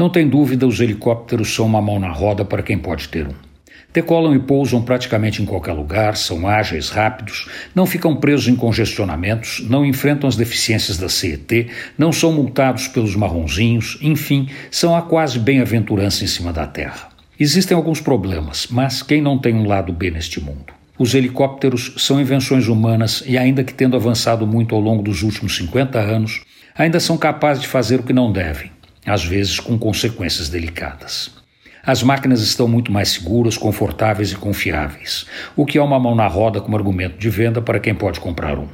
Não tem dúvida, os helicópteros são uma mão na roda para quem pode ter um. Decolam e pousam praticamente em qualquer lugar, são ágeis, rápidos, não ficam presos em congestionamentos, não enfrentam as deficiências da CET, não são multados pelos marronzinhos, enfim, são a quase bem-aventurança em cima da terra. Existem alguns problemas, mas quem não tem um lado B neste mundo? Os helicópteros são invenções humanas e, ainda que tendo avançado muito ao longo dos últimos 50 anos, ainda são capazes de fazer o que não devem, às vezes com consequências delicadas. As máquinas estão muito mais seguras, confortáveis e confiáveis, o que é uma mão na roda como argumento de venda para quem pode comprar um.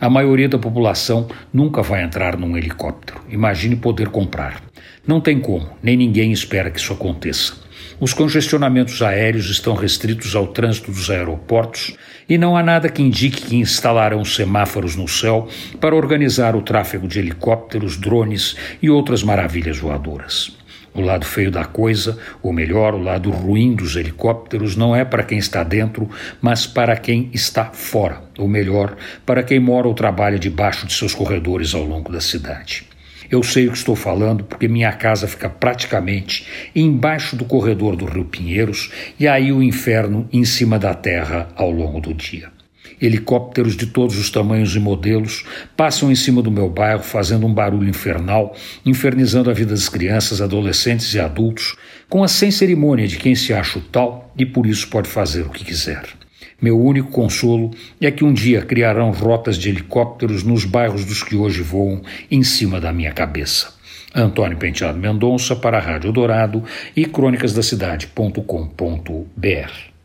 A maioria da população nunca vai entrar num helicóptero. Imagine poder comprar. Não tem como, nem ninguém espera que isso aconteça. Os congestionamentos aéreos estão restritos ao trânsito dos aeroportos e não há nada que indique que instalarão semáforos no céu para organizar o tráfego de helicópteros, drones e outras maravilhas voadoras. O lado feio da coisa, ou melhor, o lado ruim dos helicópteros, não é para quem está dentro, mas para quem está fora, ou melhor, para quem mora ou trabalha debaixo de seus corredores ao longo da cidade. Eu sei o que estou falando porque minha casa fica praticamente embaixo do corredor do Rio Pinheiros e aí o inferno em cima da terra ao longo do dia. Helicópteros de todos os tamanhos e modelos passam em cima do meu bairro fazendo um barulho infernal, infernizando a vida das crianças, adolescentes e adultos, com a sem cerimônia de quem se acha o tal e por isso pode fazer o que quiser. Meu único consolo é que um dia criarão rotas de helicópteros nos bairros dos que hoje voam em cima da minha cabeça. Antônio Penteado Mendonça para a Rádio Dourado e crônicasdacidade.com.br